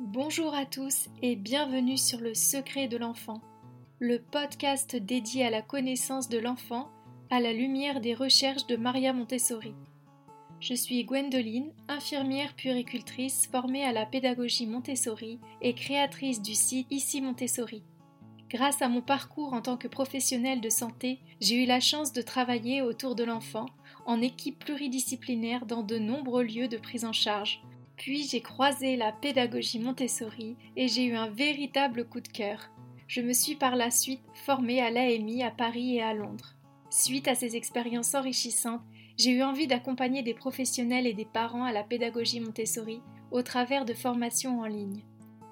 Bonjour à tous et bienvenue sur Le Secret de l'enfant, le podcast dédié à la connaissance de l'enfant à la lumière des recherches de Maria Montessori. Je suis Gwendoline, infirmière puéricultrice formée à la pédagogie Montessori et créatrice du site Ici Montessori. Grâce à mon parcours en tant que professionnelle de santé, j'ai eu la chance de travailler autour de l'enfant en équipe pluridisciplinaire dans de nombreux lieux de prise en charge. Puis j'ai croisé la pédagogie Montessori et j'ai eu un véritable coup de cœur. Je me suis par la suite formée à l'AMI à Paris et à Londres. Suite à ces expériences enrichissantes, j'ai eu envie d'accompagner des professionnels et des parents à la pédagogie Montessori au travers de formations en ligne.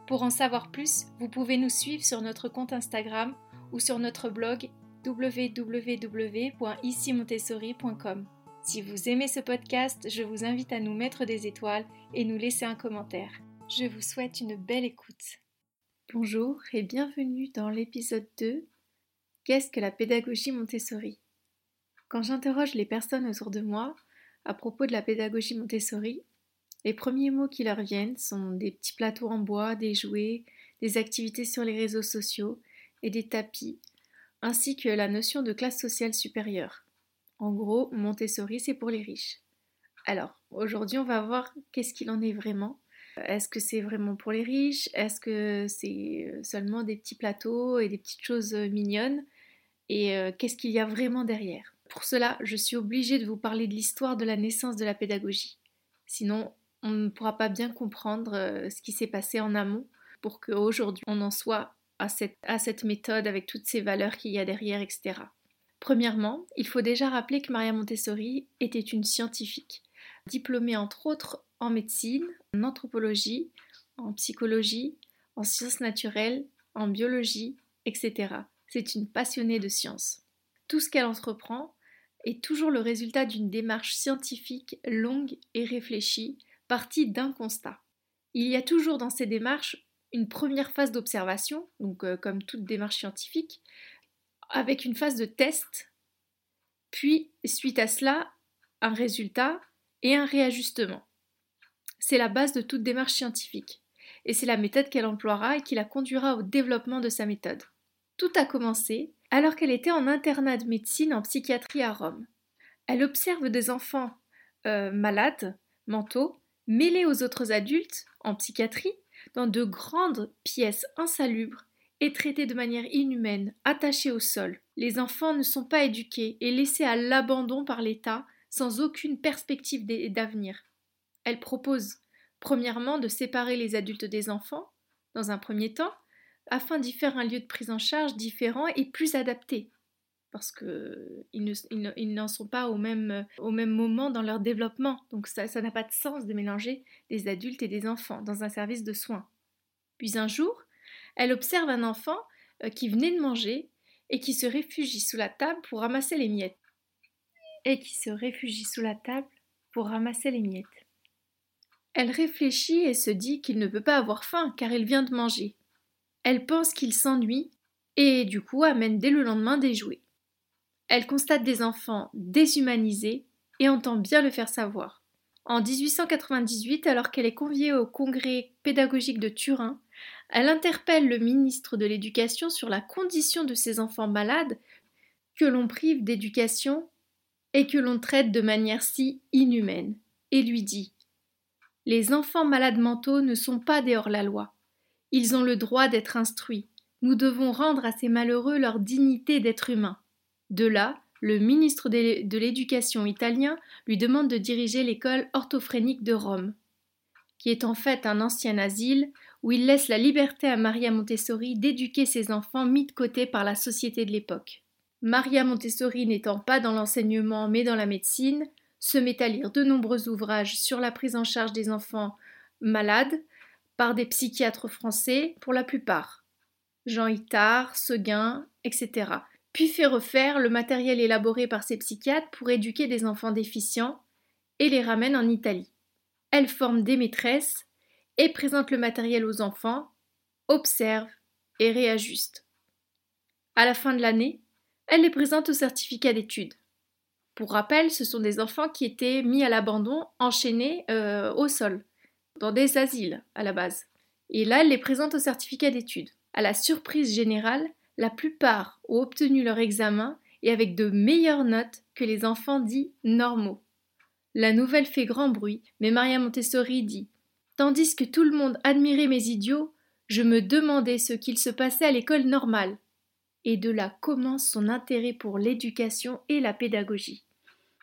Pour en savoir plus, vous pouvez nous suivre sur notre compte Instagram ou sur notre blog www.icimontessori.com. Si vous aimez ce podcast, je vous invite à nous mettre des étoiles et nous laisser un commentaire. Je vous souhaite une belle écoute. Bonjour et bienvenue dans l'épisode 2 Qu'est-ce que la pédagogie Montessori? Quand j'interroge les personnes autour de moi à propos de la pédagogie Montessori, les premiers mots qui leur viennent sont des petits plateaux en bois, des jouets, des activités sur les réseaux sociaux et des tapis, ainsi que la notion de classe sociale supérieure. En gros, Montessori, c'est pour les riches. Alors, aujourd'hui, on va voir qu'est-ce qu'il en est vraiment. Est-ce que c'est vraiment pour les riches? Est-ce que c'est seulement des petits plateaux et des petites choses mignonnes? Et euh, qu'est-ce qu'il y a vraiment derrière? Pour cela, je suis obligée de vous parler de l'histoire de la naissance de la pédagogie. Sinon, on ne pourra pas bien comprendre euh, ce qui s'est passé en amont pour qu'aujourd'hui on en soit à cette, à cette méthode avec toutes ces valeurs qu'il y a derrière, etc. Premièrement, il faut déjà rappeler que Maria Montessori était une scientifique, diplômée entre autres en médecine, en anthropologie, en psychologie, en sciences naturelles, en biologie, etc. C'est une passionnée de sciences. Tout ce qu'elle entreprend est toujours le résultat d'une démarche scientifique longue et réfléchie partie d'un constat. Il y a toujours dans ces démarches une première phase d'observation, donc euh, comme toute démarche scientifique, avec une phase de test, puis suite à cela, un résultat et un réajustement. C'est la base de toute démarche scientifique, et c'est la méthode qu'elle emploiera et qui la conduira au développement de sa méthode. Tout a commencé alors qu'elle était en internat de médecine en psychiatrie à Rome. Elle observe des enfants euh, malades, mentaux, mêlés aux autres adultes, en psychiatrie, dans de grandes pièces insalubres et traités de manière inhumaine, attachés au sol. Les enfants ne sont pas éduqués et laissés à l'abandon par l'État sans aucune perspective d'avenir. Elle propose, premièrement, de séparer les adultes des enfants, dans un premier temps, afin d'y faire un lieu de prise en charge différent et plus adapté parce qu'ils n'en sont pas au même, au même moment dans leur développement. Donc ça n'a pas de sens de mélanger des adultes et des enfants dans un service de soins. Puis un jour, elle observe un enfant euh, qui venait de manger et qui se réfugie sous la table pour ramasser les miettes. Et qui se réfugie sous la table pour ramasser les miettes. Elle réfléchit et se dit qu'il ne peut pas avoir faim car il vient de manger. Elle pense qu'il s'ennuie et du coup amène dès le lendemain des jouets. Elle constate des enfants déshumanisés et entend bien le faire savoir. En 1898, alors qu'elle est conviée au congrès pédagogique de Turin, elle interpelle le ministre de l'Éducation sur la condition de ces enfants malades que l'on prive d'éducation et que l'on traite de manière si inhumaine, et lui dit Les enfants malades mentaux ne sont pas des hors-la-loi. Ils ont le droit d'être instruits. Nous devons rendre à ces malheureux leur dignité d'être humains. De là, le ministre de l'Éducation italien lui demande de diriger l'école orthophrénique de Rome, qui est en fait un ancien asile où il laisse la liberté à Maria Montessori d'éduquer ses enfants mis de côté par la société de l'époque. Maria Montessori n'étant pas dans l'enseignement mais dans la médecine, se met à lire de nombreux ouvrages sur la prise en charge des enfants malades par des psychiatres français pour la plupart. Jean Itard, Seguin, etc puis fait refaire le matériel élaboré par ses psychiatres pour éduquer des enfants déficients et les ramène en Italie. Elle forme des maîtresses et présente le matériel aux enfants, observe et réajuste. À la fin de l'année, elle les présente au certificat d'études. Pour rappel, ce sont des enfants qui étaient mis à l'abandon, enchaînés euh, au sol, dans des asiles à la base. Et là, elle les présente au certificat d'études. À la surprise générale, la plupart ont obtenu leur examen et avec de meilleures notes que les enfants dits normaux. La nouvelle fait grand bruit, mais Maria Montessori dit Tandis que tout le monde admirait mes idiots, je me demandais ce qu'il se passait à l'école normale. Et de là commence son intérêt pour l'éducation et la pédagogie.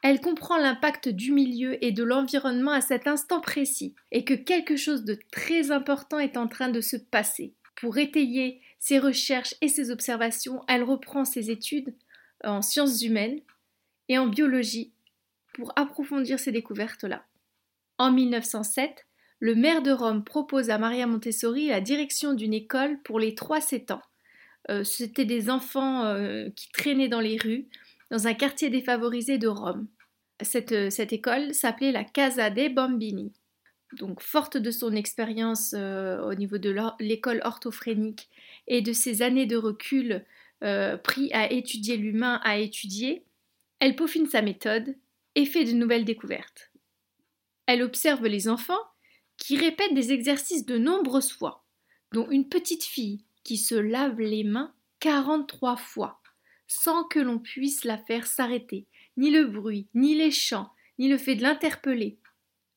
Elle comprend l'impact du milieu et de l'environnement à cet instant précis, et que quelque chose de très important est en train de se passer. Pour étayer ses recherches et ses observations, elle reprend ses études en sciences humaines et en biologie pour approfondir ces découvertes-là. En 1907, le maire de Rome propose à Maria Montessori la direction d'une école pour les 3-7 ans. Euh, c'était des enfants euh, qui traînaient dans les rues, dans un quartier défavorisé de Rome. Euh, cette école s'appelait la Casa dei Bambini. Donc, forte de son expérience au niveau de l'école orthophrénique et de ses années de recul pris à étudier l'humain, à étudier, elle peaufine sa méthode et fait de nouvelles découvertes. Elle observe les enfants qui répète des exercices de nombreuses fois, dont une petite fille qui se lave les mains 43 fois, sans que l'on puisse la faire s'arrêter, ni le bruit, ni les chants, ni le fait de l'interpeller.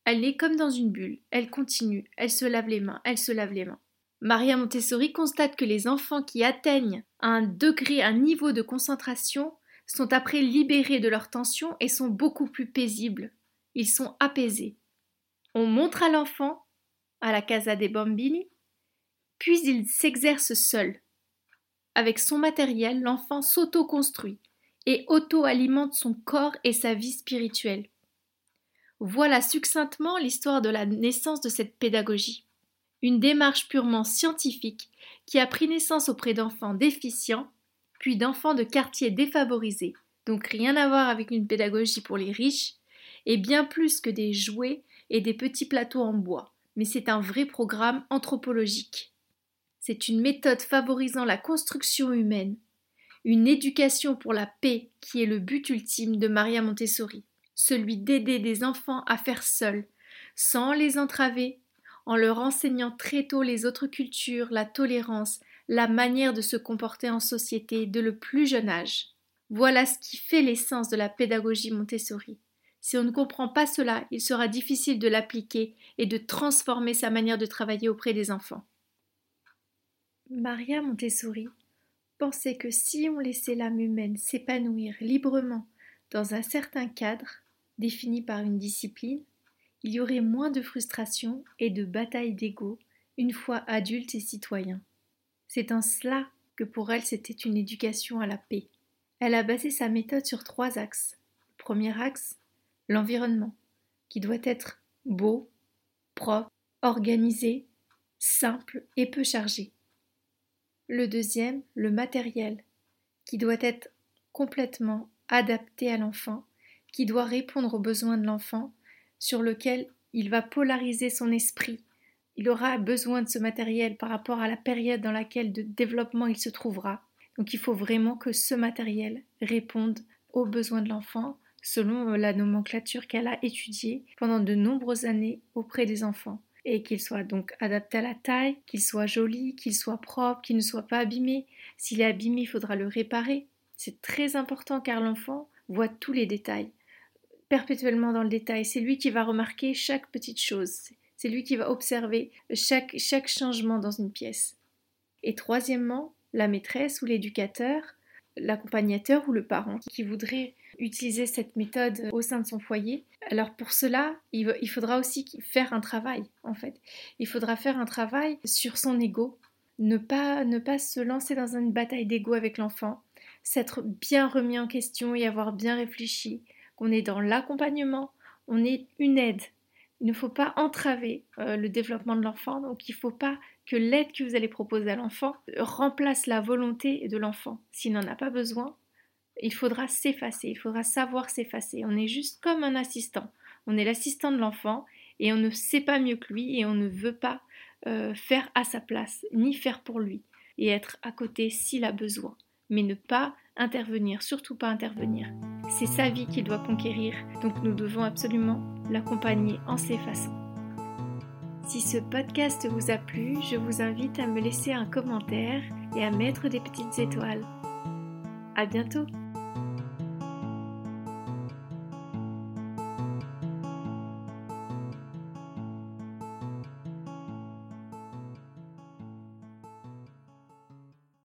Elle est comme dans une bulle, elle continue, elle se lave les mains, elle se lave les mains. Maria Montessori constate que les enfants qui atteignent un degré, un niveau de concentration sont après libérés de leur tension et sont beaucoup plus paisibles. Ils sont apaisés. On montre à l'enfant, à la Casa des Bambini, puis il s'exerce seul. Avec son matériel, l'enfant s'auto-construit et auto-alimente son corps et sa vie spirituelle. Voilà succinctement l'histoire de la naissance de cette pédagogie. Une démarche purement scientifique qui a pris naissance auprès d'enfants déficients, puis d'enfants de quartiers défavorisés, donc rien à voir avec une pédagogie pour les riches, et bien plus que des jouets et des petits plateaux en bois, mais c'est un vrai programme anthropologique. C'est une méthode favorisant la construction humaine, une éducation pour la paix qui est le but ultime de Maria Montessori, celui d'aider des enfants à faire seuls, sans les entraver, en leur enseignant très tôt les autres cultures, la tolérance, la manière de se comporter en société de le plus jeune âge. Voilà ce qui fait l'essence de la pédagogie Montessori. Si on ne comprend pas cela, il sera difficile de l'appliquer et de transformer sa manière de travailler auprès des enfants. Maria Montessori pensait que si on laissait l'âme humaine s'épanouir librement dans un certain cadre, défini par une discipline, il y aurait moins de frustration et de batailles d'ego une fois adulte et citoyen. C'est en cela que pour elle c'était une éducation à la paix. Elle a basé sa méthode sur trois axes. Le premier axe, l'environnement, qui doit être beau, propre, organisé, simple et peu chargé. Le deuxième, le matériel, qui doit être complètement adapté à l'enfant, qui doit répondre aux besoins de l'enfant, sur lequel il va polariser son esprit. Il aura besoin de ce matériel par rapport à la période dans laquelle de développement il se trouvera. Donc il faut vraiment que ce matériel réponde aux besoins de l'enfant, selon euh, la nomenclature qu'elle a étudiée pendant de nombreuses années auprès des enfants et qu'il soit donc adapté à la taille, qu'il soit joli, qu'il soit propre, qu'il ne soit pas abîmé. S'il est abîmé, il faudra le réparer. C'est très important car l'enfant voit tous les détails, perpétuellement dans le détail. C'est lui qui va remarquer chaque petite chose. C'est lui qui va observer chaque, chaque changement dans une pièce. Et troisièmement, la maîtresse ou l'éducateur, l'accompagnateur ou le parent qui voudrait utiliser cette méthode au sein de son foyer. Alors pour cela, il, faudra aussi faire un travail en fait. Il faudra faire un travail sur son ego, ne pas, ne pas se lancer dans une bataille d'ego avec l'enfant, s'être bien remis en question et avoir bien réfléchi qu'on est dans l'accompagnement, on est une aide. Il ne faut pas entraver euh, le développement de l'enfant, donc il ne faut pas que l'aide que vous allez proposer à l'enfant remplace la volonté de l'enfant. S'il n'en a pas besoin, il faudra s'effacer, il faudra savoir s'effacer. On est juste comme un assistant. On est l'assistant de l'enfant et on ne sait pas mieux que lui et on ne veut pas euh, faire à sa place, ni faire pour lui, et être à côté s'il a besoin, mais ne pas intervenir, surtout pas intervenir. C'est sa vie qu'il doit conquérir, donc nous devons absolument l'accompagner en s'effaçant. Si ce podcast vous a plu, je vous invite à me laisser un commentaire et à mettre des petites étoiles. À bientôt!